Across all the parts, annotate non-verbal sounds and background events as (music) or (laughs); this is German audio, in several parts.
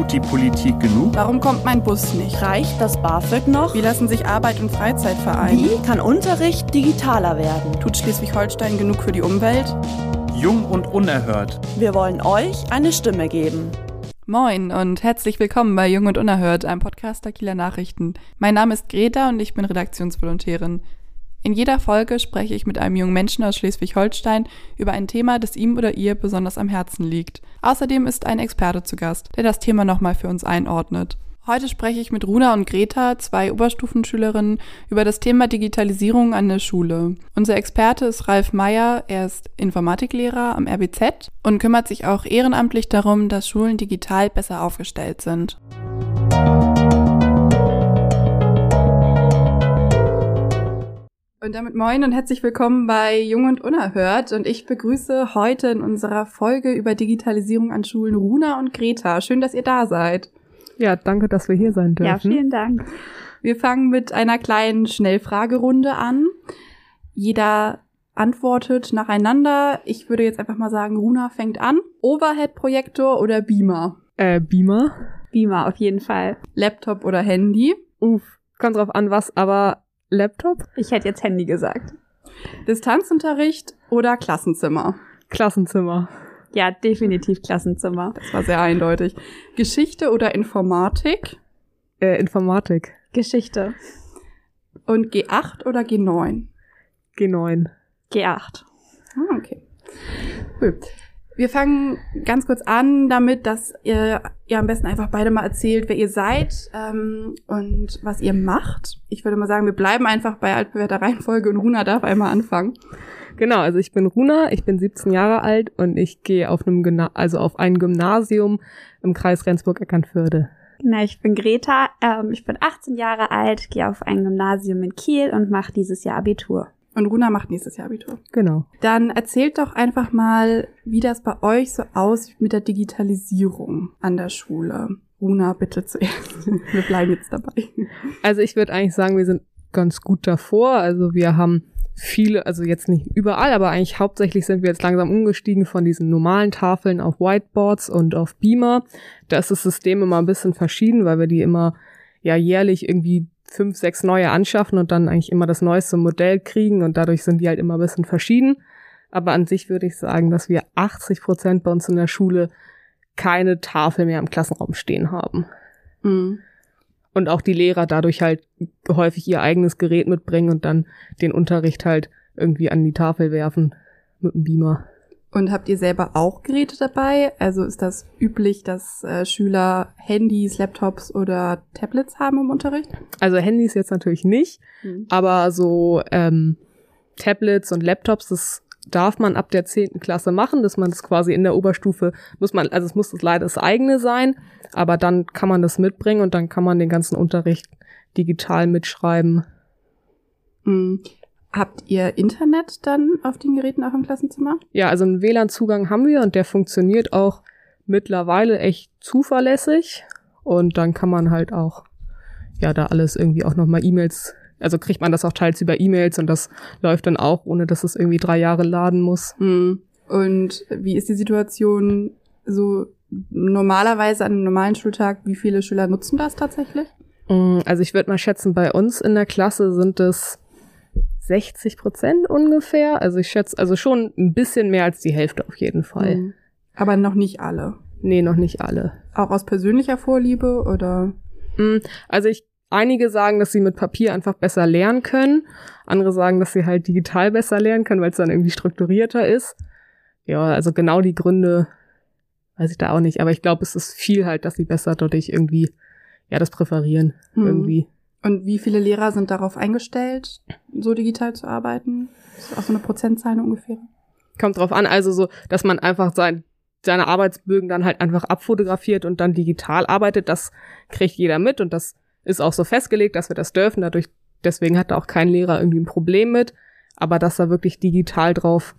Tut die Politik genug? Warum kommt mein Bus nicht? Reicht das BAföG noch? Wie lassen sich Arbeit und Freizeit vereinen? Wie kann Unterricht digitaler werden? Tut Schleswig-Holstein genug für die Umwelt? Jung und unerhört. Wir wollen euch eine Stimme geben. Moin und herzlich willkommen bei Jung und Unerhört, einem Podcast der Kieler Nachrichten. Mein Name ist Greta und ich bin Redaktionsvolontärin. In jeder Folge spreche ich mit einem jungen Menschen aus Schleswig-Holstein über ein Thema, das ihm oder ihr besonders am Herzen liegt. Außerdem ist ein Experte zu Gast, der das Thema nochmal für uns einordnet. Heute spreche ich mit Runa und Greta, zwei Oberstufenschülerinnen, über das Thema Digitalisierung an der Schule. Unser Experte ist Ralf Meyer, er ist Informatiklehrer am RBZ und kümmert sich auch ehrenamtlich darum, dass Schulen digital besser aufgestellt sind. Und damit moin und herzlich willkommen bei Jung und Unerhört. Und ich begrüße heute in unserer Folge über Digitalisierung an Schulen Runa und Greta. Schön, dass ihr da seid. Ja, danke, dass wir hier sein dürfen. Ja, vielen Dank. Wir fangen mit einer kleinen Schnellfragerunde an. Jeder antwortet nacheinander. Ich würde jetzt einfach mal sagen, Runa fängt an. Overhead-Projektor oder Beamer? Äh, Beamer. Beamer auf jeden Fall. Laptop oder Handy? Uff, kommt drauf an, was, aber Laptop? Ich hätte jetzt Handy gesagt. Distanzunterricht oder Klassenzimmer? Klassenzimmer. Ja, definitiv Klassenzimmer. Das war sehr eindeutig. Geschichte oder Informatik? Äh, Informatik. Geschichte. Und G8 oder G9? G9. G8. Ah, okay. Cool. Wir fangen ganz kurz an damit, dass ihr, ihr am besten einfach beide mal erzählt, wer ihr seid ähm, und was ihr macht. Ich würde mal sagen, wir bleiben einfach bei altbewährter Reihenfolge und Runa darf einmal anfangen. Genau, also ich bin Runa, ich bin 17 Jahre alt und ich gehe auf einem Gymna also auf ein Gymnasium im Kreis Rendsburg-Eckernförde. Na, ich bin Greta, ähm, ich bin 18 Jahre alt, gehe auf ein Gymnasium in Kiel und mache dieses Jahr Abitur. Und Runa macht nächstes Jahr Abitur. Genau. Dann erzählt doch einfach mal, wie das bei euch so aussieht mit der Digitalisierung an der Schule. Runa, bitte zuerst. (laughs) Wir bleiben jetzt dabei. Also ich würde eigentlich sagen, wir sind ganz gut davor. Also wir haben viele, also jetzt nicht überall, aber eigentlich hauptsächlich sind wir jetzt langsam umgestiegen von diesen normalen Tafeln auf Whiteboards und auf Beamer. Da ist das System immer ein bisschen verschieden, weil wir die immer ja jährlich irgendwie fünf, sechs neue anschaffen und dann eigentlich immer das neueste Modell kriegen und dadurch sind die halt immer ein bisschen verschieden. Aber an sich würde ich sagen, dass wir 80 Prozent bei uns in der Schule keine Tafel mehr im Klassenraum stehen haben. Mhm. Und auch die Lehrer dadurch halt häufig ihr eigenes Gerät mitbringen und dann den Unterricht halt irgendwie an die Tafel werfen mit dem Beamer. Und habt ihr selber auch Geräte dabei? Also ist das üblich, dass äh, Schüler Handys, Laptops oder Tablets haben im Unterricht? Also Handys jetzt natürlich nicht, Mhm. aber so ähm, Tablets und Laptops, das darf man ab der zehnten Klasse machen, dass man das quasi in der Oberstufe muss man, also es muss das leider das eigene sein, aber dann kann man das mitbringen und dann kann man den ganzen Unterricht digital mitschreiben. Mhm. Habt ihr Internet dann auf den Geräten auch im Klassenzimmer? Ja, also einen WLAN-Zugang haben wir und der funktioniert auch mittlerweile echt zuverlässig und dann kann man halt auch ja da alles irgendwie auch nochmal E-Mails, also kriegt man das auch teils über E-Mails und das läuft dann auch, ohne dass es irgendwie drei Jahre laden muss. Mhm. Und wie ist die Situation so normalerweise an einem normalen Schultag? Wie viele Schüler nutzen das tatsächlich? Mm, Also ich würde mal schätzen, bei uns in der Klasse sind es 60 Prozent ungefähr. Also ich schätze, also schon ein bisschen mehr als die Hälfte auf jeden Fall. Mhm. Aber noch nicht alle. Nee, noch nicht alle. Auch aus persönlicher Vorliebe oder? Mm, Also ich, einige sagen, dass sie mit Papier einfach besser lernen können. Andere sagen, dass sie halt digital besser lernen können, weil es dann irgendwie strukturierter ist. Ja, also genau die Gründe weiß ich da auch nicht. Aber ich glaube, es ist viel halt, dass sie besser dadurch irgendwie, ja, das präferieren. Mhm. Irgendwie. Und wie viele Lehrer sind darauf eingestellt, so digital zu arbeiten? Ist auch so eine Prozentzahl ungefähr? Kommt drauf an, also so, dass man einfach sein, seine Arbeitsbögen dann halt einfach abfotografiert und dann digital arbeitet, das kriegt jeder mit und das ist auch so festgelegt, dass wir das dürfen. Dadurch, deswegen hat da auch kein Lehrer irgendwie ein Problem mit. Aber dass da wirklich digital drauf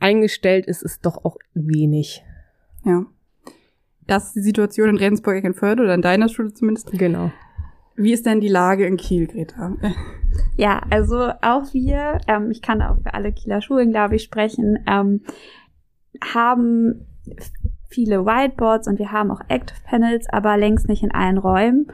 eingestellt ist, ist doch auch wenig. Ja. Das ist die Situation in Rendsburg-Eckernförde oder in deiner Schule zumindest. Genau. Wie ist denn die Lage in Kiel, Greta? (laughs) Ja, also auch wir, ähm, ich kann auch für alle Kieler Schulen, glaube ich, sprechen, ähm, haben viele Whiteboards und wir haben auch Active Panels, aber längst nicht in allen Räumen.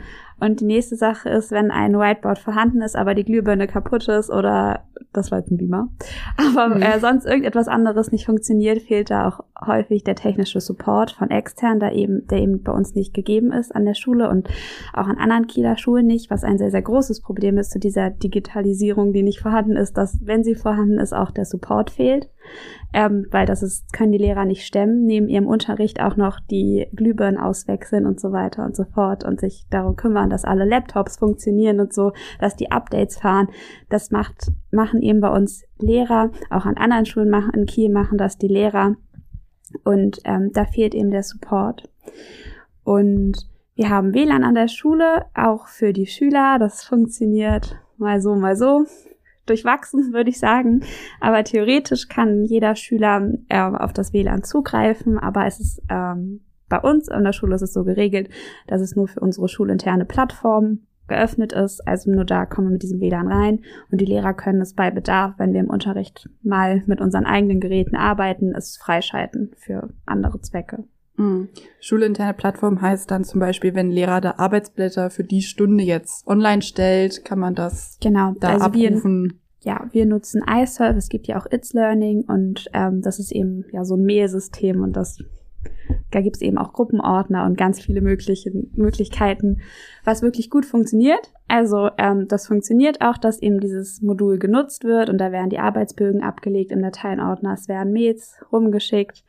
Und die nächste Sache ist, wenn ein Whiteboard vorhanden ist, aber die Glühbirne kaputt ist oder das war jetzt ein Beamer, (laughs) aber Mhm. äh, sonst irgendetwas anderes nicht funktioniert, fehlt da auch häufig der technische Support von extern, da eben, der eben bei uns nicht gegeben ist an der Schule und auch an anderen Kieler Schulen nicht, was ein sehr, sehr großes Problem ist zu dieser Digitalisierung, die nicht vorhanden ist, dass, wenn sie vorhanden ist, auch der Support fehlt. Ähm, weil das ist, können die Lehrer nicht stemmen, neben ihrem Unterricht auch noch die Glühbirnen auswechseln und so weiter und so fort und sich darum kümmern, dass alle Laptops funktionieren und so, dass die Updates fahren. Das macht, machen eben bei uns Lehrer, auch an anderen Schulen machen, in Kiel machen das die Lehrer. Und ähm, da fehlt eben der Support. Und wir haben WLAN an der Schule, auch für die Schüler. Das funktioniert mal so, mal so. Durchwachsen, (laughs) würde ich sagen. Aber theoretisch kann jeder Schüler äh, auf das WLAN zugreifen. Aber es ist ähm, bei uns an der Schule ist es so geregelt, dass es nur für unsere schulinterne Plattform geöffnet ist. Also nur da kommen wir mit diesem WLAN rein. Und die Lehrer können es bei Bedarf, wenn wir im Unterricht mal mit unseren eigenen Geräten arbeiten, es freischalten für andere Zwecke. Mhm. Schulinterne Plattform heißt dann zum Beispiel, wenn ein Lehrer da Arbeitsblätter für die Stunde jetzt online stellt, kann man das Genau, da also wir, abrufen. ja, wir nutzen iSurf, es gibt ja auch It's Learning und ähm, das ist eben ja so ein Mail-System und das da gibt's eben auch Gruppenordner und ganz viele mögliche Möglichkeiten, was wirklich gut funktioniert. Also ähm, das funktioniert auch, dass eben dieses Modul genutzt wird und da werden die Arbeitsbögen abgelegt im Dateienordner, es werden Mails rumgeschickt.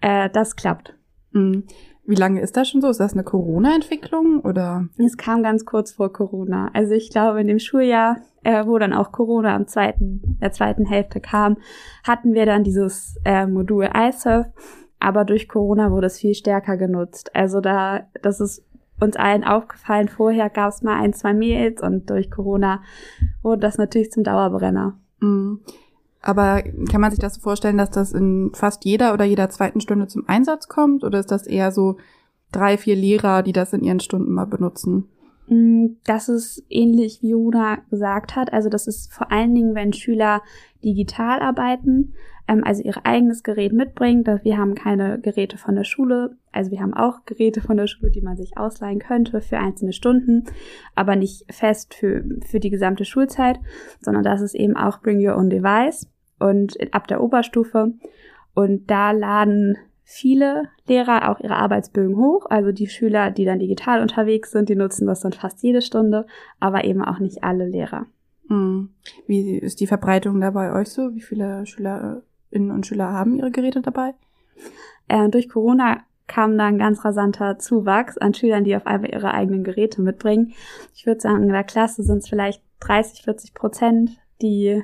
Äh, das klappt. Mhm. Wie lange ist das schon so? Ist das eine Corona-Entwicklung oder? Es kam ganz kurz vor Corona. Also ich glaube, in dem Schuljahr, äh, wo dann auch Corona am zweiten, der zweiten Hälfte kam, hatten wir dann dieses äh, Modul iSurf. Aber durch Corona wurde es viel stärker genutzt. Also da, das ist uns allen aufgefallen. Vorher gab es mal ein, zwei Mails und durch Corona wurde das natürlich zum Dauerbrenner. Mhm. Aber kann man sich das so vorstellen, dass das in fast jeder oder jeder zweiten Stunde zum Einsatz kommt? Oder ist das eher so drei, vier Lehrer, die das in ihren Stunden mal benutzen? Mm, Das ist ähnlich wie Runa gesagt hat. Also das ist vor allen Dingen, wenn Schüler digital arbeiten, ähm, also ihr eigenes Gerät mitbringen. Wir haben keine Geräte von der Schule. Also wir haben auch Geräte von der Schule, die man sich ausleihen könnte für einzelne Stunden, aber nicht fest für, für die gesamte Schulzeit, sondern das ist eben auch Bring Your Own Device und ab der Oberstufe. Und da laden viele Lehrer auch ihre Arbeitsbögen hoch. Also die Schüler, die dann digital unterwegs sind, die nutzen das dann fast jede Stunde, aber eben auch nicht alle Lehrer. Mhm. Wie ist die Verbreitung da bei euch so? Wie viele Schülerinnen und Schüler haben ihre Geräte dabei? Äh, durch Corona kam da ein ganz rasanter Zuwachs an Schülern, die auf einmal ihre eigenen Geräte mitbringen. Ich würde sagen, in der Klasse sind es vielleicht 30, 40 Prozent, die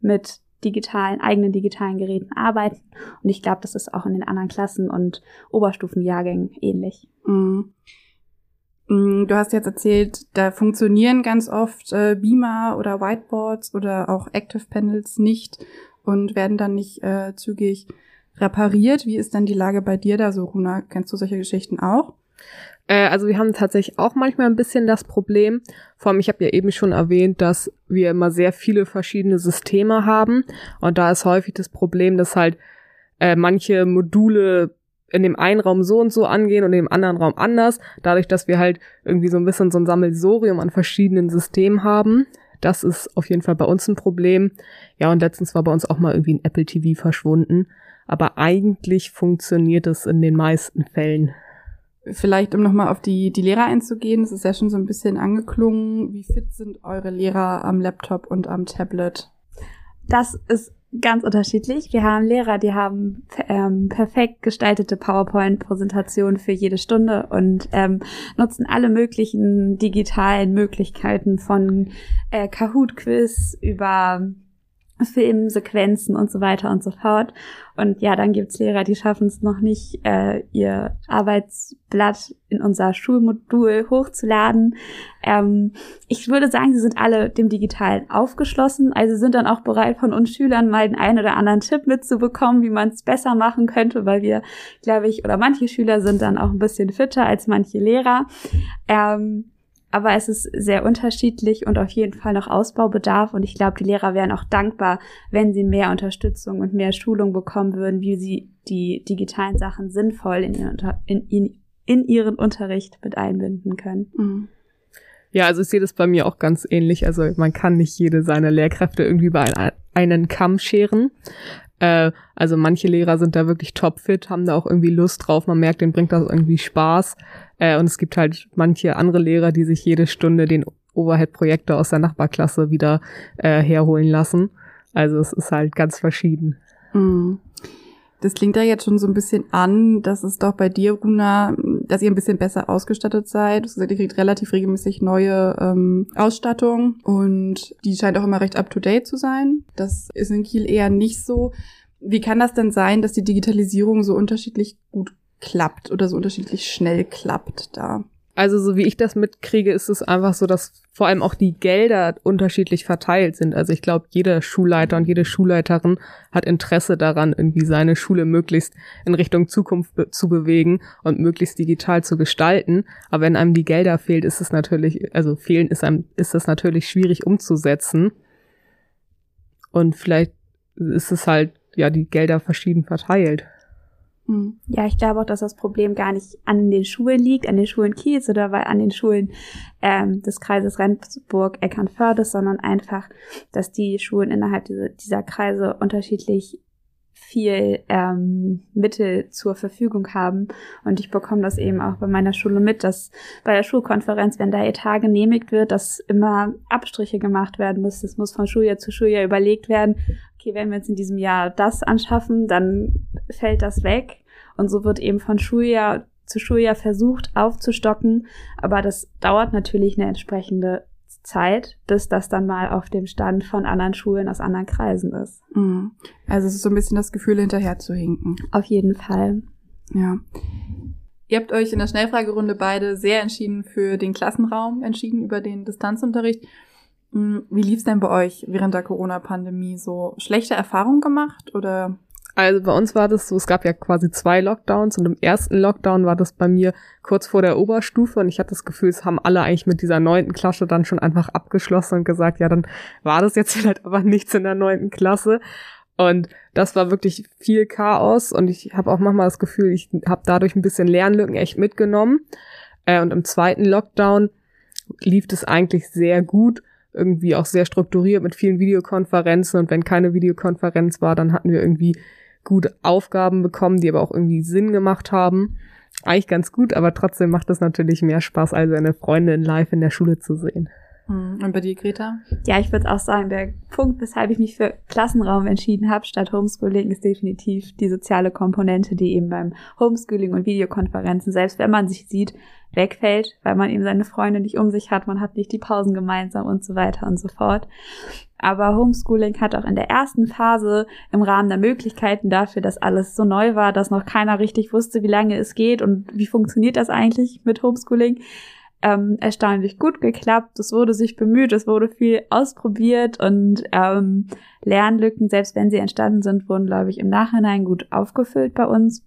mit digitalen, eigenen digitalen Geräten arbeiten. Und ich glaube, das ist auch in den anderen Klassen und Oberstufenjahrgängen ähnlich. Mhm. Mhm, Du hast jetzt erzählt, da funktionieren ganz oft äh, Beamer oder Whiteboards oder auch Active Panels nicht und werden dann nicht äh, zügig repariert. Wie ist denn die Lage bei dir da so, Runa? Kennst du solche Geschichten auch? Äh, also wir haben tatsächlich auch manchmal ein bisschen das Problem. Vor allem, ich habe ja eben schon erwähnt, dass wir immer sehr viele verschiedene Systeme haben. Und da ist häufig das Problem, dass halt äh, manche Module in dem einen Raum so und so angehen und in dem anderen Raum anders. Dadurch, dass wir halt irgendwie so ein bisschen so ein Sammelsorium an verschiedenen Systemen haben. Das ist auf jeden Fall bei uns ein Problem. Ja, und letztens war bei uns auch mal irgendwie ein Apple TV verschwunden. Aber eigentlich funktioniert es in den meisten Fällen. Vielleicht, um nochmal auf die, die Lehrer einzugehen, es ist ja schon so ein bisschen angeklungen. Wie fit sind eure Lehrer am Laptop und am Tablet? Das ist ganz unterschiedlich. Wir haben Lehrer, die haben ähm, perfekt gestaltete PowerPoint-Präsentationen für jede Stunde und ähm, nutzen alle möglichen digitalen Möglichkeiten von äh, Kahoot-Quiz über Filmsequenzen und so weiter und so fort. Und ja, dann gibt's Lehrer, die schaffen es noch nicht, äh, ihr Arbeitsblatt in unser Schulmodul hochzuladen. Ähm, ich würde sagen, sie sind alle dem Digitalen aufgeschlossen, also sind dann auch bereit, von uns Schülern mal den einen oder anderen Tipp mitzubekommen, wie man es besser machen könnte, weil wir, glaube ich, oder manche Schüler sind dann auch ein bisschen fitter als manche Lehrer. Ähm, aber es ist sehr unterschiedlich und auf jeden Fall noch Ausbaubedarf. Und ich glaube, die Lehrer wären auch dankbar, wenn sie mehr Unterstützung und mehr Schulung bekommen würden, wie sie die digitalen Sachen sinnvoll in ihren, in, in, in ihren Unterricht mit einbinden können. Mhm. Ja, also ich sehe das bei mir auch ganz ähnlich. Also man kann nicht jede seiner Lehrkräfte irgendwie bei einen Kamm scheren. Äh, also manche Lehrer sind da wirklich topfit, haben da auch irgendwie Lust drauf. Man merkt, denen bringt das irgendwie Spaß. Äh, und es gibt halt manche andere Lehrer, die sich jede Stunde den Overhead-Projektor aus der Nachbarklasse wieder äh, herholen lassen. Also es ist halt ganz verschieden. Mhm. Das klingt da jetzt schon so ein bisschen an, dass es doch bei dir, Runa, dass ihr ein bisschen besser ausgestattet seid. Du hast gesagt, ihr kriegt relativ regelmäßig neue ähm, Ausstattung und die scheint auch immer recht up-to-date zu sein. Das ist in Kiel eher nicht so. Wie kann das denn sein, dass die Digitalisierung so unterschiedlich gut klappt oder so unterschiedlich schnell klappt da? Also so wie ich das mitkriege, ist es einfach so, dass vor allem auch die Gelder unterschiedlich verteilt sind. Also ich glaube, jeder Schulleiter und jede Schulleiterin hat Interesse daran, irgendwie seine Schule möglichst in Richtung Zukunft be zu bewegen und möglichst digital zu gestalten. Aber wenn einem die Gelder fehlt, ist es natürlich, also fehlen ist einem, ist das natürlich schwierig umzusetzen. Und vielleicht ist es halt, ja, die Gelder verschieden verteilt. Hm. Ja, ich glaube auch, dass das Problem gar nicht an den Schulen liegt, an den Schulen Kiels oder an den Schulen ähm, des Kreises Rendsburg, Eckernförde, sondern einfach, dass die Schulen innerhalb dieser, dieser Kreise unterschiedlich viel ähm, Mittel zur Verfügung haben. Und ich bekomme das eben auch bei meiner Schule mit, dass bei der Schulkonferenz, wenn der Etat genehmigt wird, dass immer Abstriche gemacht werden müssen. Es muss von Schuljahr zu Schuljahr überlegt werden, okay, wenn wir jetzt in diesem Jahr das anschaffen, dann fällt das weg. Und so wird eben von Schuljahr zu Schuljahr versucht aufzustocken. Aber das dauert natürlich eine entsprechende Zeit, bis das dann mal auf dem Stand von anderen Schulen aus anderen Kreisen ist. Mhm. Also es ist so ein bisschen das Gefühl, hinterher zu hinken. Auf jeden Fall. Ja. Ihr habt euch in der Schnellfragerunde beide sehr entschieden für den Klassenraum entschieden, über den Distanzunterricht. Hm, wie lief's denn bei euch während der Corona-Pandemie? So schlechte Erfahrungen gemacht oder? Also bei uns war das so, es gab ja quasi zwei Lockdowns und im ersten Lockdown war das bei mir kurz vor der Oberstufe und ich hatte das Gefühl, es haben alle eigentlich mit dieser neunten Klasse dann schon einfach abgeschlossen und gesagt, ja, dann war das jetzt (laughs) vielleicht aber nichts in der neunten Klasse. Und das war wirklich viel Chaos und ich habe auch manchmal das Gefühl, ich habe dadurch ein bisschen Lernlücken echt mitgenommen. Äh, und im zweiten Lockdown lief es eigentlich sehr gut irgendwie auch sehr strukturiert mit vielen Videokonferenzen und wenn keine Videokonferenz war, dann hatten wir irgendwie gut Aufgaben bekommen, die aber auch irgendwie Sinn gemacht haben. Eigentlich ganz gut, aber trotzdem macht es natürlich mehr Spaß, als seine Freundin live in der Schule zu sehen. Hm, und bei dir, Greta? Ja, ich würde auch sagen, der Punkt, weshalb ich mich für Klassenraum entschieden habe, statt Homeschooling, ist definitiv die soziale Komponente, die eben beim Homeschooling und Videokonferenzen, selbst wenn man sich sieht, wegfällt, weil man eben seine Freunde nicht um sich hat, man hat nicht die Pausen gemeinsam und so weiter und so fort. Aber Homeschooling hat auch in der ersten Phase im Rahmen der Möglichkeiten dafür, dass alles so neu war, dass noch keiner richtig wusste, wie lange es geht und wie funktioniert das eigentlich mit Homeschooling, ähm, erstaunlich gut geklappt. Es wurde sich bemüht, es wurde viel ausprobiert und ähm, Lernlücken, selbst wenn sie entstanden sind, wurden, glaube ich, im Nachhinein gut aufgefüllt bei uns.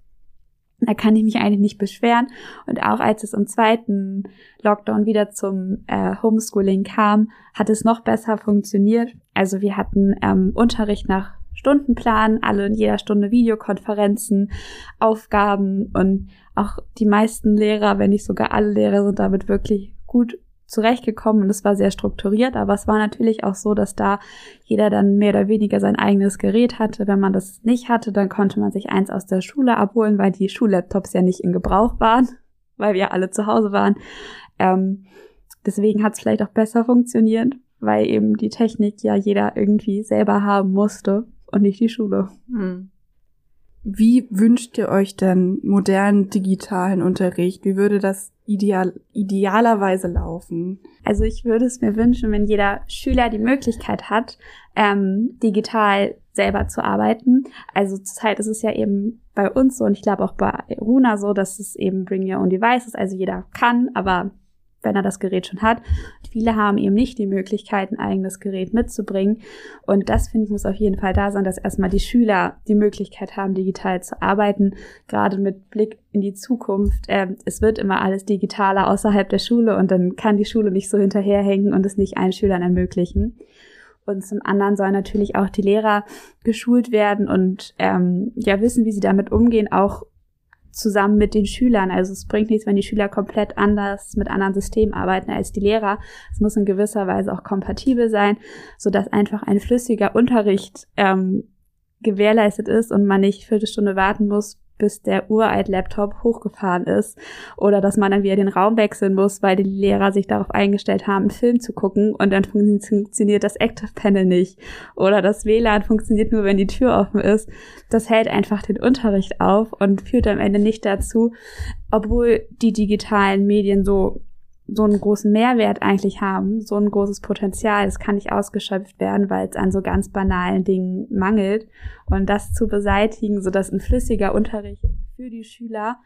Da kann ich mich eigentlich nicht beschweren. Und auch als es im zweiten Lockdown wieder zum äh, Homeschooling kam, hat es noch besser funktioniert. Also wir hatten ähm, Unterricht nach Stundenplan, alle in jeder Stunde Videokonferenzen, Aufgaben und auch die meisten Lehrer, wenn nicht sogar alle Lehrer, sind damit wirklich gut zurechtgekommen und es war sehr strukturiert, aber es war natürlich auch so, dass da jeder dann mehr oder weniger sein eigenes Gerät hatte. Wenn man das nicht hatte, dann konnte man sich eins aus der Schule abholen, weil die Schullaptops ja nicht in Gebrauch waren, (laughs) weil wir alle zu Hause waren. Ähm, deswegen hat es vielleicht auch besser funktioniert, weil eben die Technik ja jeder irgendwie selber haben musste und nicht die Schule. Hm. Wie wünscht ihr euch denn modernen digitalen Unterricht? Wie würde das ideal, idealerweise laufen? Also ich würde es mir wünschen, wenn jeder Schüler die Möglichkeit hat, ähm, digital selber zu arbeiten. Also zurzeit ist es ja eben bei uns so und ich glaube auch bei Runa so, dass es eben Bring Your Own Devices, also jeder kann, aber wenn er das Gerät schon hat. Viele haben eben nicht die Möglichkeit, ein eigenes Gerät mitzubringen. Und das, finde ich, muss auf jeden Fall da sein, dass erstmal die Schüler die Möglichkeit haben, digital zu arbeiten, gerade mit Blick in die Zukunft. Ähm, es wird immer alles digitaler außerhalb der Schule und dann kann die Schule nicht so hinterherhängen und es nicht allen Schülern ermöglichen. Und zum anderen sollen natürlich auch die Lehrer geschult werden und ähm, ja wissen, wie sie damit umgehen, auch zusammen mit den Schülern. Also es bringt nichts, wenn die Schüler komplett anders mit anderen Systemen arbeiten als die Lehrer. Es muss in gewisser Weise auch kompatibel sein, so dass einfach ein flüssiger Unterricht ähm, gewährleistet ist und man nicht Viertelstunde warten muss, bis der uralt Laptop hochgefahren ist oder dass man dann wieder den Raum wechseln muss, weil die Lehrer sich darauf eingestellt haben, einen Film zu gucken und dann funktioniert das Active Panel nicht oder das WLAN funktioniert nur, wenn die Tür offen ist. Das hält einfach den Unterricht auf und führt am Ende nicht dazu, obwohl die digitalen Medien so so einen großen Mehrwert eigentlich haben, so ein großes Potenzial, es kann nicht ausgeschöpft werden, weil es an so ganz banalen Dingen mangelt. Und das zu beseitigen, sodass ein flüssiger Unterricht für die Schüler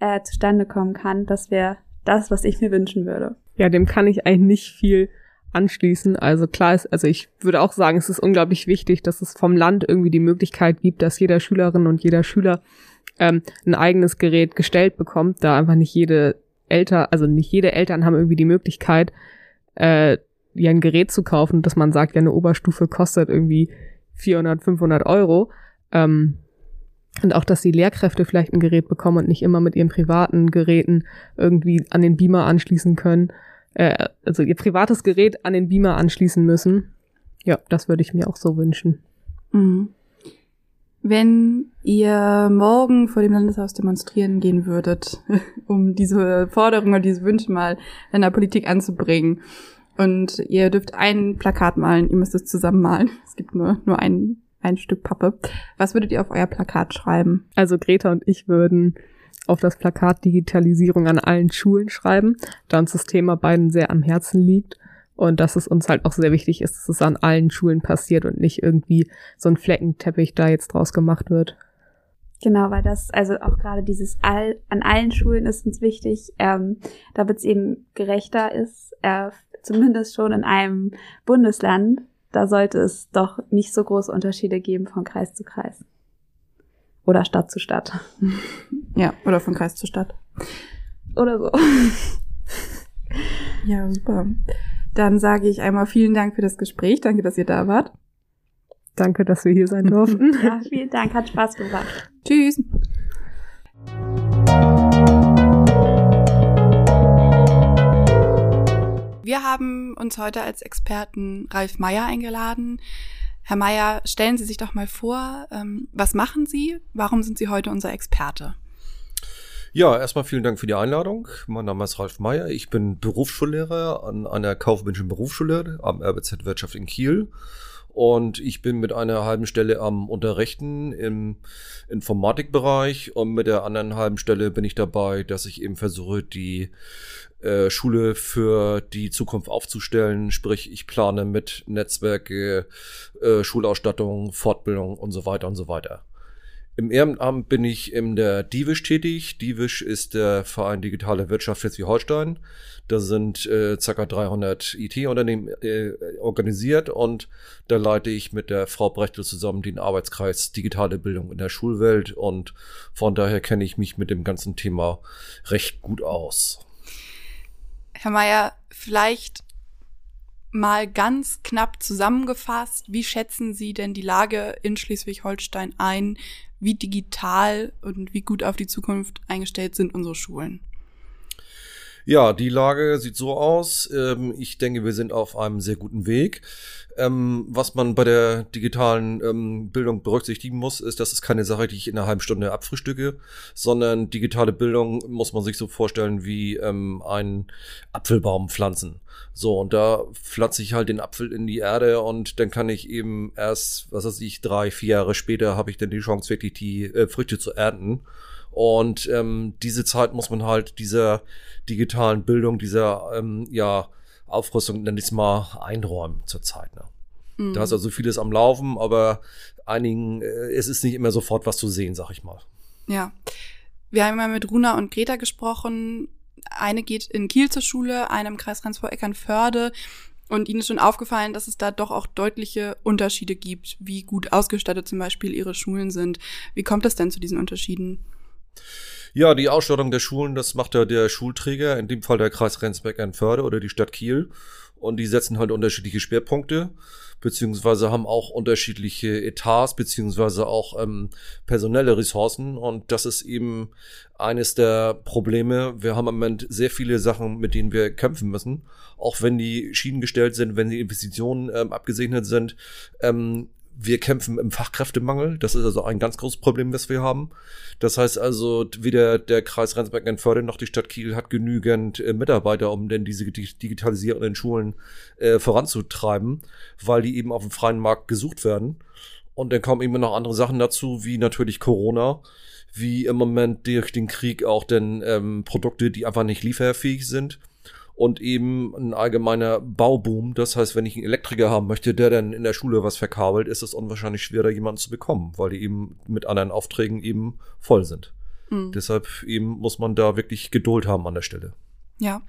äh, zustande kommen kann, das wäre das, was ich mir wünschen würde. Ja, dem kann ich eigentlich nicht viel anschließen. Also klar ist, also ich würde auch sagen, es ist unglaublich wichtig, dass es vom Land irgendwie die Möglichkeit gibt, dass jeder Schülerin und jeder Schüler ähm, ein eigenes Gerät gestellt bekommt, da einfach nicht jede Eltern, also nicht jede Eltern haben irgendwie die Möglichkeit, äh, ja ein Gerät zu kaufen, dass man sagt, ja eine Oberstufe kostet irgendwie 400, 500 Euro. Ähm, und auch, dass die Lehrkräfte vielleicht ein Gerät bekommen und nicht immer mit ihren privaten Geräten irgendwie an den Beamer anschließen können. Äh, also ihr privates Gerät an den Beamer anschließen müssen. Ja, das würde ich mir auch so wünschen. Mhm. Wenn ihr morgen vor dem Landeshaus demonstrieren gehen würdet, (laughs) um diese Forderungen oder diese Wünsche mal in der Politik anzubringen, und ihr dürft ein Plakat malen, ihr müsst es zusammen malen. Es gibt nur, nur ein, ein Stück Pappe. Was würdet ihr auf euer Plakat schreiben? Also Greta und ich würden auf das Plakat Digitalisierung an allen Schulen schreiben, da uns das Thema beiden sehr am Herzen liegt und dass es uns halt auch sehr wichtig ist, dass es an allen Schulen passiert und nicht irgendwie so ein Fleckenteppich da jetzt draus gemacht wird. Genau, weil das, also auch gerade dieses all, an allen Schulen ist uns wichtig, ähm, damit es eben gerechter ist, äh, zumindest schon in einem Bundesland. Da sollte es doch nicht so große Unterschiede geben von Kreis zu Kreis. Oder Stadt zu Stadt. (laughs) Ja, oder von Kreis zu Stadt. Oder so. Ja, super. Dann sage ich einmal vielen Dank für das Gespräch. Danke, dass ihr da wart. Danke, dass wir hier sein (laughs) durften. Ja, vielen Dank, hat Spaß gemacht. Tschüss. Wir haben uns heute als Experten Ralf Meyer eingeladen. Herr Meyer, stellen Sie sich doch mal vor, ähm, was machen Sie? Warum sind Sie heute unser Experte? Ja, erstmal vielen Dank für die Einladung. Mein Name ist Ralf Meyer. Ich bin Berufsschullehrer an einer kaufmännischen Berufsschule am RBZ Wirtschaft in Kiel. Und ich bin mit einer halben Stelle am Unterrichten im Informatikbereich und mit der anderen halben Stelle bin ich dabei, dass ich eben versuche, die äh, Schule für die Zukunft aufzustellen. Sprich, ich plane mit Netzwerke, äh, Schulausstattung, Fortbildung und so weiter und so weiter. Im Ehrenamt bin ich in der Divisch tätig. Divisch ist der Verein Digitale Wirtschaft Schleswig-Holstein. Da sind äh, ca. 300 IT-Unternehmen äh, organisiert und da leite ich mit der Frau Brechtel zusammen den Arbeitskreis Digitale Bildung in der Schulwelt und von daher kenne ich mich mit dem ganzen Thema recht gut aus. Herr Mayer, vielleicht mal ganz knapp zusammengefasst, wie schätzen Sie denn die Lage in Schleswig-Holstein ein? Wie digital und wie gut auf die Zukunft eingestellt sind unsere Schulen? Ja, die Lage sieht so aus. Ähm, ich denke, wir sind auf einem sehr guten Weg. Ähm, was man bei der digitalen ähm, Bildung berücksichtigen muss, ist, dass es keine Sache, die ich in einer halben Stunde abfrühstücke, sondern digitale Bildung muss man sich so vorstellen wie ähm, einen Apfelbaum pflanzen. So, und da pflanze ich halt den Apfel in die Erde und dann kann ich eben erst, was weiß ich, drei, vier Jahre später habe ich dann die Chance, wirklich die äh, Früchte zu ernten. Und ähm, diese Zeit muss man halt dieser digitalen Bildung, dieser ähm, ja, Aufrüstung, nenne ich es mal, einräumen zurzeit. Ne? Mhm. Da ist also vieles am Laufen, aber einigen, äh, es ist nicht immer sofort was zu sehen, sag ich mal. Ja. Wir haben ja mit Runa und Greta gesprochen. eine geht in Kiel zur Schule, eine im Kreis Rendsburg-Eckernförde. Und Ihnen ist schon aufgefallen, dass es da doch auch deutliche Unterschiede gibt, wie gut ausgestattet zum Beispiel Ihre Schulen sind. Wie kommt es denn zu diesen Unterschieden? Ja, die Ausstattung der Schulen, das macht ja der Schulträger, in dem Fall der Kreis Rendsberg-Eckernförde oder die Stadt Kiel. Und die setzen halt unterschiedliche Schwerpunkte beziehungsweise haben auch unterschiedliche Etats, beziehungsweise auch ähm, personelle Ressourcen. Und das ist eben eines der Probleme. Wir haben im Moment sehr viele Sachen, mit denen wir kämpfen müssen. Auch wenn die Schienen gestellt sind, wenn die Investitionen ähm, abgesegnet sind, ähm, wir kämpfen im Fachkräftemangel. Das ist also ein ganz großes Problem, das wir haben. Das heißt also, weder der Kreis Rendsberg-Entförde noch die Stadt Kiel hat genügend äh, Mitarbeiter, um denn diese Digitalisierung in den Schulen äh, voranzutreiben, weil die eben auf dem freien Markt gesucht werden. Und dann kommen eben noch andere Sachen dazu, wie natürlich Corona, wie im Moment durch den Krieg auch denn ähm, Produkte, die einfach nicht lieferfähig sind und eben ein allgemeiner Bauboom. Das heißt, wenn ich einen Elektriker haben möchte, der dann in der Schule was verkabelt, ist es unwahrscheinlich schwerer, jemanden zu bekommen, weil die eben mit anderen Aufträgen eben voll sind. Mhm. Deshalb eben muss man da wirklich Geduld haben an der Stelle. Ja.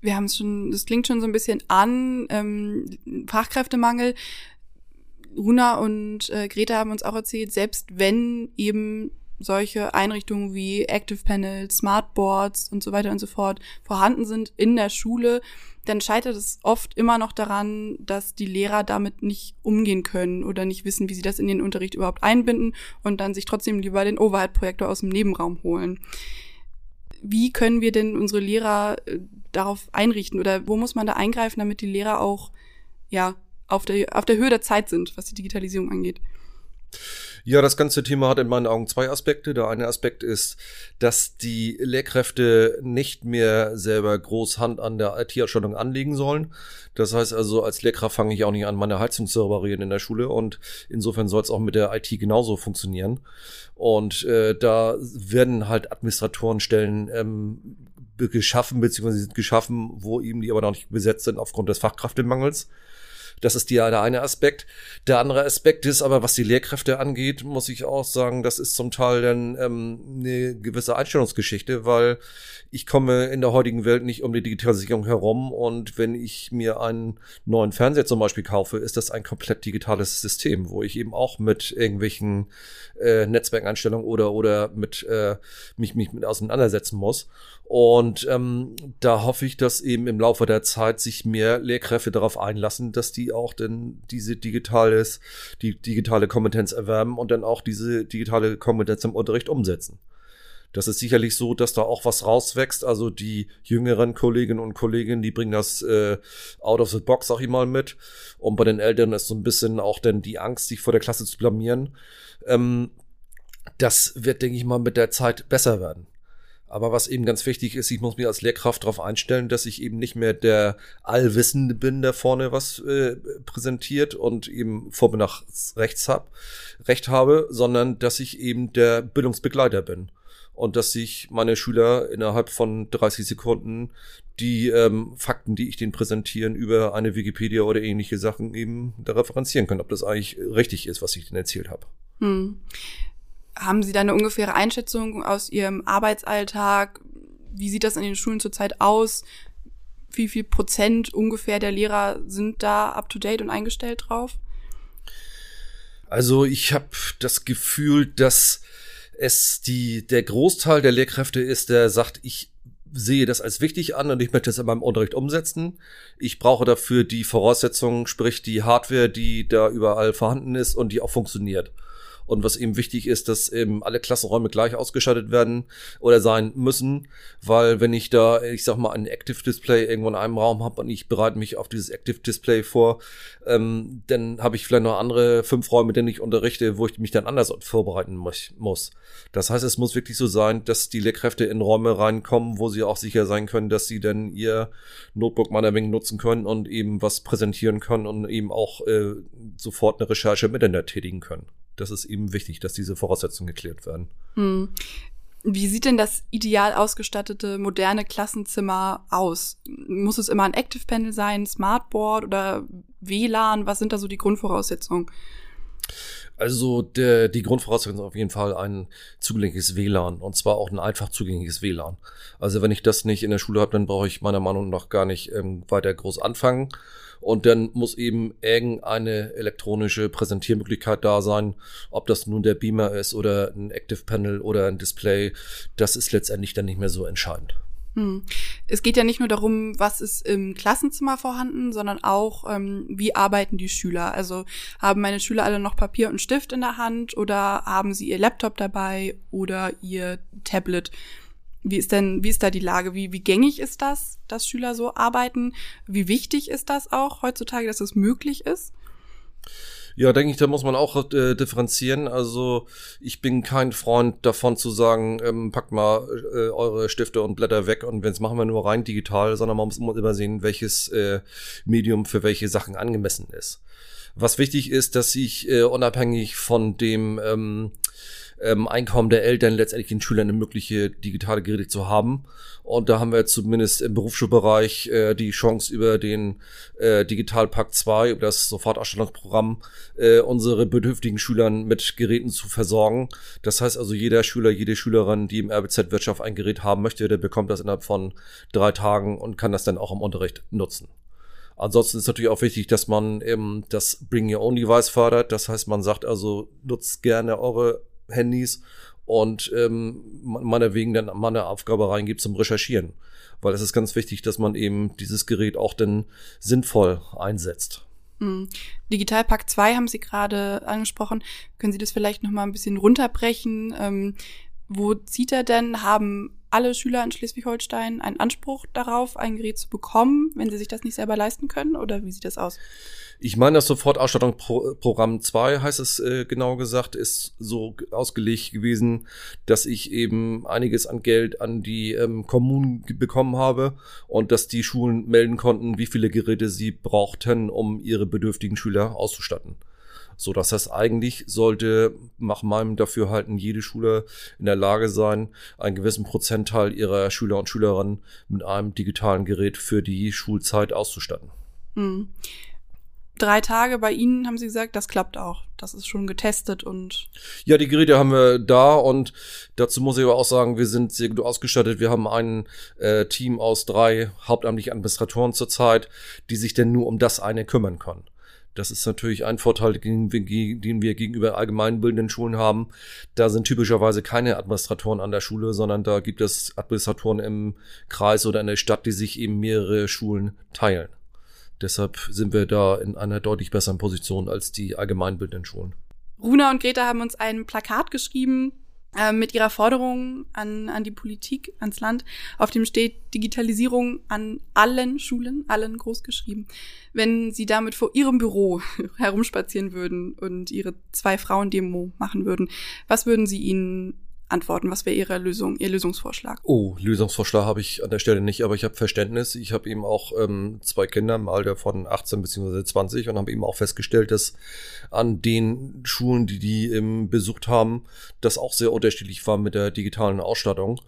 Wir haben es schon, das klingt schon so ein bisschen an, ähm, Fachkräftemangel. Runa und äh, Greta haben uns auch erzählt, selbst wenn eben solche Einrichtungen wie Active Panels, Smartboards und so weiter und so fort vorhanden sind in der Schule, dann scheitert es oft immer noch daran, dass die Lehrer damit nicht umgehen können oder nicht wissen, wie sie das in den Unterricht überhaupt einbinden und dann sich trotzdem lieber den Overhead-Projektor aus dem Nebenraum holen. Wie können wir denn unsere Lehrer äh, darauf einrichten oder wo muss man da eingreifen, damit die Lehrer auch ja auf der auf der Höhe der Zeit sind, was die Digitalisierung angeht? Ja, das ganze Thema hat in meinen Augen zwei Aspekte. Der eine Aspekt ist, dass die Lehrkräfte nicht mehr selber groß Hand an der IT-Ausstattung anlegen sollen. Das heißt also, als Lehrkraft fange ich auch nicht an, meine Heizung zu reparieren in der Schule und insofern soll es auch mit der IT genauso funktionieren. Und äh, da werden halt Administratorenstellen ähm, geschaffen, beziehungsweise sind geschaffen, wo eben die aber noch nicht besetzt sind aufgrund des Fachkräftemangels. Das ist die, der eine Aspekt. Der andere Aspekt ist aber, was die Lehrkräfte angeht, muss ich auch sagen, das ist zum Teil dann ähm, eine gewisse Einstellungsgeschichte, weil ich komme in der heutigen Welt nicht um die Digitalisierung herum und wenn ich mir einen neuen Fernseher zum Beispiel kaufe, ist das ein komplett digitales System, wo ich eben auch mit irgendwelchen äh, Netzwerkeinstellungen oder oder mit äh, mich mich mit auseinandersetzen muss. Und ähm, da hoffe ich, dass eben im Laufe der Zeit sich mehr Lehrkräfte darauf einlassen, dass die auch denn diese digitales, die digitale Kompetenz erwerben und dann auch diese digitale Kompetenz im Unterricht umsetzen. Das ist sicherlich so, dass da auch was rauswächst. Also die jüngeren Kolleginnen und Kollegen, die bringen das äh, out of the box, sag ich mal, mit. Und bei den Eltern ist so ein bisschen auch dann die Angst, sich vor der Klasse zu blamieren. Ähm, das wird, denke ich mal, mit der Zeit besser werden. Aber was eben ganz wichtig ist, ich muss mich als Lehrkraft darauf einstellen, dass ich eben nicht mehr der Allwissende bin, der vorne was äh, präsentiert und eben vor nach rechts hab, recht habe, sondern dass ich eben der Bildungsbegleiter bin. Und dass sich meine Schüler innerhalb von 30 Sekunden die ähm, Fakten, die ich denen präsentieren, über eine Wikipedia oder ähnliche Sachen eben da referenzieren können, ob das eigentlich richtig ist, was ich denen erzählt habe. Hm. Haben Sie da eine ungefähre Einschätzung aus Ihrem Arbeitsalltag? Wie sieht das in den Schulen zurzeit aus? Wie viel Prozent ungefähr der Lehrer sind da up to date und eingestellt drauf? Also ich habe das Gefühl, dass es die der Großteil der Lehrkräfte ist, der sagt, ich sehe das als wichtig an und ich möchte es in meinem Unterricht umsetzen. Ich brauche dafür die Voraussetzungen, sprich die Hardware, die da überall vorhanden ist und die auch funktioniert. Und was eben wichtig ist, dass eben alle Klassenräume gleich ausgeschaltet werden oder sein müssen, weil wenn ich da, ich sag mal, ein Active Display irgendwo in einem Raum habe und ich bereite mich auf dieses Active Display vor, ähm, dann habe ich vielleicht noch andere fünf Räume, denen ich unterrichte, wo ich mich dann anders vorbereiten muss. Das heißt, es muss wirklich so sein, dass die Lehrkräfte in Räume reinkommen, wo sie auch sicher sein können, dass sie dann ihr Notebook meiner Menge nutzen können und eben was präsentieren können und eben auch äh, sofort eine Recherche Internet tätigen können das ist eben wichtig, dass diese Voraussetzungen geklärt werden. Hm. Wie sieht denn das ideal ausgestattete moderne Klassenzimmer aus? Muss es immer ein Active Panel sein, Smartboard oder WLAN? Was sind da so die Grundvoraussetzungen? Also der, die Grundvoraussetzung ist auf jeden Fall ein zugängliches WLAN und zwar auch ein einfach zugängliches WLAN. Also wenn ich das nicht in der Schule habe, dann brauche ich meiner Meinung nach gar nicht ähm, weiter groß anfangen. Und dann muss eben irgendeine elektronische Präsentiermöglichkeit da sein. Ob das nun der Beamer ist oder ein Active Panel oder ein Display, das ist letztendlich dann nicht mehr so entscheidend. Hm. Es geht ja nicht nur darum, was ist im Klassenzimmer vorhanden, sondern auch, ähm, wie arbeiten die Schüler. Also haben meine Schüler alle noch Papier und Stift in der Hand oder haben sie ihr Laptop dabei oder ihr Tablet? Wie ist denn, wie ist da die Lage? Wie, wie gängig ist das, dass Schüler so arbeiten? Wie wichtig ist das auch heutzutage, dass es das möglich ist? Ja, denke ich, da muss man auch äh, differenzieren. Also ich bin kein Freund davon zu sagen, ähm, packt mal äh, eure Stifte und Blätter weg und wenn es machen wir nur rein digital, sondern man muss immer sehen, welches äh, Medium für welche Sachen angemessen ist. Was wichtig ist, dass ich äh, unabhängig von dem ähm, ähm, Einkommen der Eltern letztendlich den Schülern eine mögliche digitale Geräte zu haben. Und da haben wir zumindest im Berufsschulbereich äh, die Chance über den äh, Digitalpakt 2, über das Sofortausstellungsprogramm, äh, unsere bedürftigen Schülern mit Geräten zu versorgen. Das heißt also, jeder Schüler, jede Schülerin, die im RBZ Wirtschaft ein Gerät haben möchte, der bekommt das innerhalb von drei Tagen und kann das dann auch im Unterricht nutzen. Ansonsten ist natürlich auch wichtig, dass man eben das Bring Your Own Device fördert. Das heißt, man sagt also, nutzt gerne eure Handys und ähm, meinetwegen dann mal eine Aufgabe reingibt zum Recherchieren. Weil es ist ganz wichtig, dass man eben dieses Gerät auch dann sinnvoll einsetzt. Mhm. Digitalpakt 2 haben Sie gerade angesprochen. Können Sie das vielleicht noch mal ein bisschen runterbrechen? Ähm, wo zieht er denn? Haben alle Schüler in Schleswig-Holstein einen Anspruch darauf, ein Gerät zu bekommen, wenn sie sich das nicht selber leisten können? Oder wie sieht das aus? Ich meine, das Sofortausstattungsprogramm 2 heißt es äh, genau gesagt, ist so ausgelegt gewesen, dass ich eben einiges an Geld an die ähm, Kommunen bekommen habe und dass die Schulen melden konnten, wie viele Geräte sie brauchten, um ihre bedürftigen Schüler auszustatten. So das eigentlich sollte nach meinem Dafürhalten jede Schule in der Lage sein, einen gewissen Prozentteil ihrer Schüler und Schülerinnen mit einem digitalen Gerät für die Schulzeit auszustatten. Hm drei Tage bei Ihnen, haben Sie gesagt, das klappt auch. Das ist schon getestet und. Ja, die Geräte haben wir da und dazu muss ich aber auch sagen, wir sind sehr gut ausgestattet. Wir haben ein äh, Team aus drei hauptamtlichen Administratoren zurzeit, die sich denn nur um das eine kümmern können. Das ist natürlich ein Vorteil, den wir, gegenüber allgemeinbildenden Schulen haben. Da sind typischerweise keine Administratoren an der Schule, sondern da gibt es Administratoren im Kreis oder in der Stadt, die sich eben mehrere Schulen teilen. Deshalb sind wir da in einer deutlich besseren Position als die allgemeinbildenden Schulen. Runa und Greta haben uns ein Plakat geschrieben äh, mit ihrer Forderung an, an die Politik, ans Land. Auf dem steht Digitalisierung an allen Schulen, allen groß geschrieben. Wenn sie damit vor ihrem Büro (laughs) herumspazieren würden und ihre zwei Frauen Demo machen würden, was würden sie ihnen antworten? Was wäre Ihre Lösung, Ihr Lösungsvorschlag? Oh, Lösungsvorschlag habe ich an der Stelle nicht, aber ich habe Verständnis. Ich habe eben auch ähm, zwei Kinder im Alter von 18 bzw. 20 und habe eben auch festgestellt, dass an den Schulen, die die ähm, besucht haben, das auch sehr unterschiedlich war mit der digitalen Ausstattung.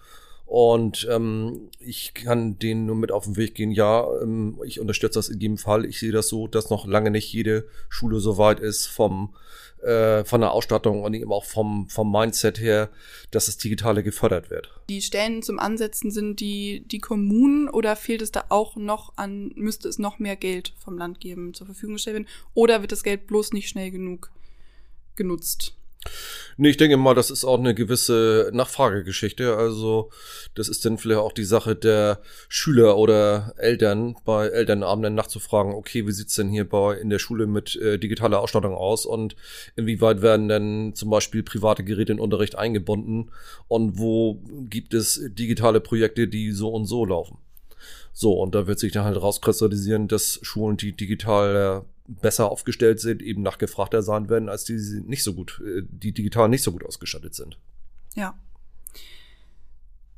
Und ähm, ich kann denen nur mit auf den Weg gehen. Ja, ähm, ich unterstütze das in jedem Fall. Ich sehe das so, dass noch lange nicht jede Schule so weit ist vom äh, von der Ausstattung und eben auch vom, vom Mindset her, dass das Digitale gefördert wird. Die Stellen zum Ansetzen sind die, die Kommunen oder fehlt es da auch noch an, müsste es noch mehr Geld vom Land geben, zur Verfügung gestellt werden? Oder wird das Geld bloß nicht schnell genug genutzt? Nee, ich denke mal, das ist auch eine gewisse Nachfragegeschichte. Also, das ist dann vielleicht auch die Sache der Schüler oder Eltern, bei Elternabenden nachzufragen, okay, wie sieht's denn hier bei in der Schule mit äh, digitaler Ausstattung aus und inwieweit werden denn zum Beispiel private Geräte in Unterricht eingebunden und wo gibt es digitale Projekte, die so und so laufen. So, und da wird sich dann halt rauskristallisieren, dass Schulen, die digital besser aufgestellt sind, eben nachgefragter sein werden, als die, die nicht so gut, äh, die digital nicht so gut ausgestattet sind. Ja.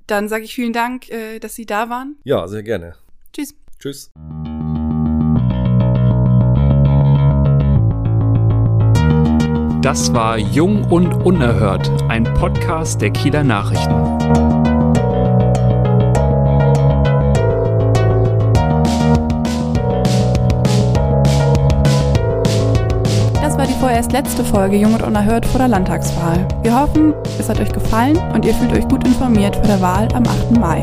Dann sage ich vielen Dank, äh, dass Sie da waren. Ja, sehr gerne. Tschüss. Tschüss. Das war Jung und Unerhört, ein Podcast der Kieler Nachrichten. Vorerst letzte Folge Jung und Unerhört vor der Landtagswahl. Wir hoffen, es hat euch gefallen und ihr fühlt euch gut informiert vor der Wahl am 8. Mai.